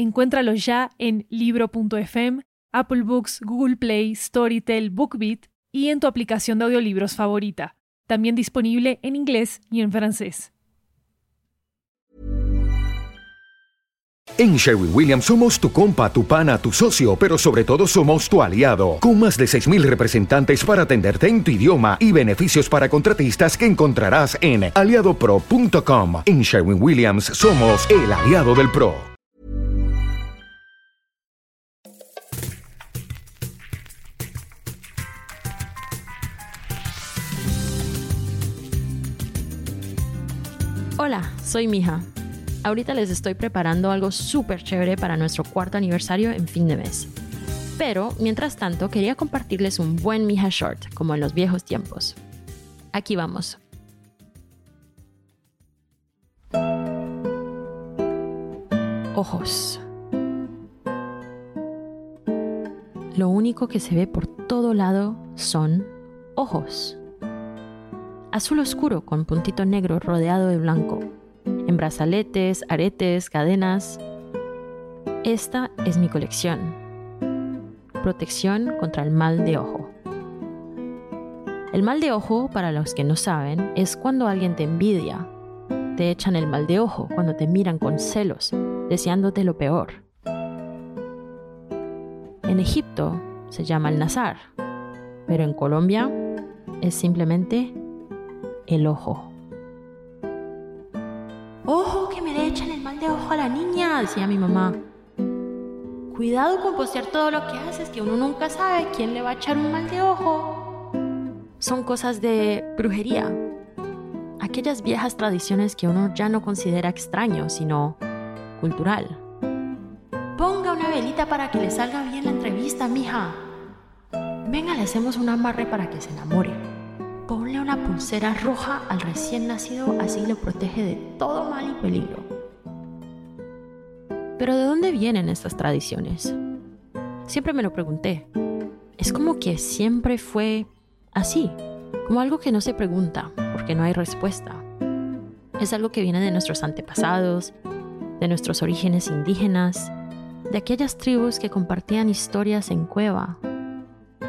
Encuéntralo ya en libro.fm, Apple Books, Google Play, Storytel, BookBeat y en tu aplicación de audiolibros favorita. También disponible en inglés y en francés. En Sherwin Williams somos tu compa, tu pana, tu socio, pero sobre todo somos tu aliado, con más de 6.000 representantes para atenderte en tu idioma y beneficios para contratistas que encontrarás en aliadopro.com. En Sherwin Williams somos el aliado del PRO. Hola, soy Mija. Ahorita les estoy preparando algo súper chévere para nuestro cuarto aniversario en fin de mes. Pero, mientras tanto, quería compartirles un buen Mija Short, como en los viejos tiempos. Aquí vamos. Ojos. Lo único que se ve por todo lado son ojos azul oscuro con puntito negro rodeado de blanco, en brazaletes, aretes, cadenas. Esta es mi colección. Protección contra el mal de ojo. El mal de ojo, para los que no saben, es cuando alguien te envidia. Te echan el mal de ojo cuando te miran con celos, deseándote lo peor. En Egipto se llama el nazar, pero en Colombia es simplemente el ojo. Ojo, que me le echan el mal de ojo a la niña, decía mi mamá. Cuidado con postear todo lo que haces, que uno nunca sabe quién le va a echar un mal de ojo. Son cosas de brujería. Aquellas viejas tradiciones que uno ya no considera extraño, sino cultural. Ponga una velita para que le salga bien la entrevista, mija. Venga, le hacemos un amarre para que se enamore. Ponle una pulsera roja al recién nacido, así lo protege de todo mal y peligro. Pero ¿de dónde vienen estas tradiciones? Siempre me lo pregunté. Es como que siempre fue así, como algo que no se pregunta, porque no hay respuesta. Es algo que viene de nuestros antepasados, de nuestros orígenes indígenas, de aquellas tribus que compartían historias en cueva,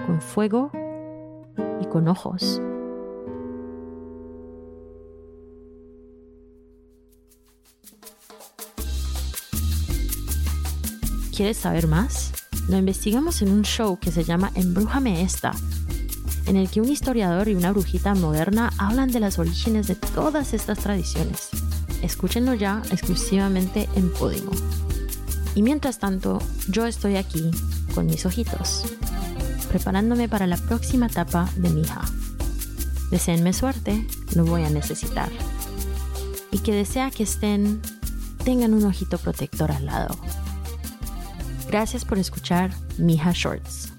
con fuego y con ojos. ¿Quieres saber más? Lo investigamos en un show que se llama Embrújame esta, en el que un historiador y una brujita moderna hablan de los orígenes de todas estas tradiciones. Escúchenlo ya exclusivamente en Podimo. Y mientras tanto, yo estoy aquí con mis ojitos, preparándome para la próxima etapa de mi hija. Deseenme suerte, lo voy a necesitar. Y que desea que estén, tengan un ojito protector al lado. Gracias por escuchar Mija Shorts.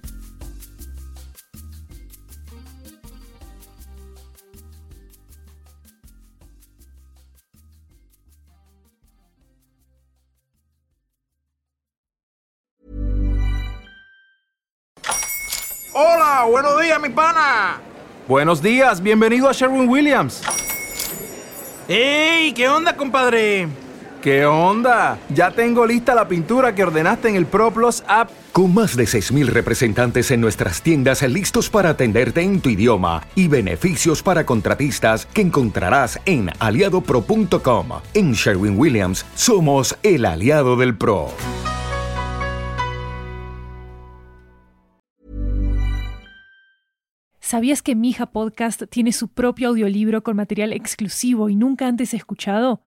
Hola, buenos días, mi pana. Buenos días, bienvenido a Sherwin Williams. ¡Ey! ¿Qué onda, compadre? ¿Qué onda? Ya tengo lista la pintura que ordenaste en el ProPlus app. Con más de 6.000 representantes en nuestras tiendas listos para atenderte en tu idioma y beneficios para contratistas que encontrarás en aliadopro.com. En Sherwin Williams somos el aliado del PRO. ¿Sabías que Mija Podcast tiene su propio audiolibro con material exclusivo y nunca antes escuchado?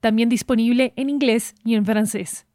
También disponible en inglés y en francés.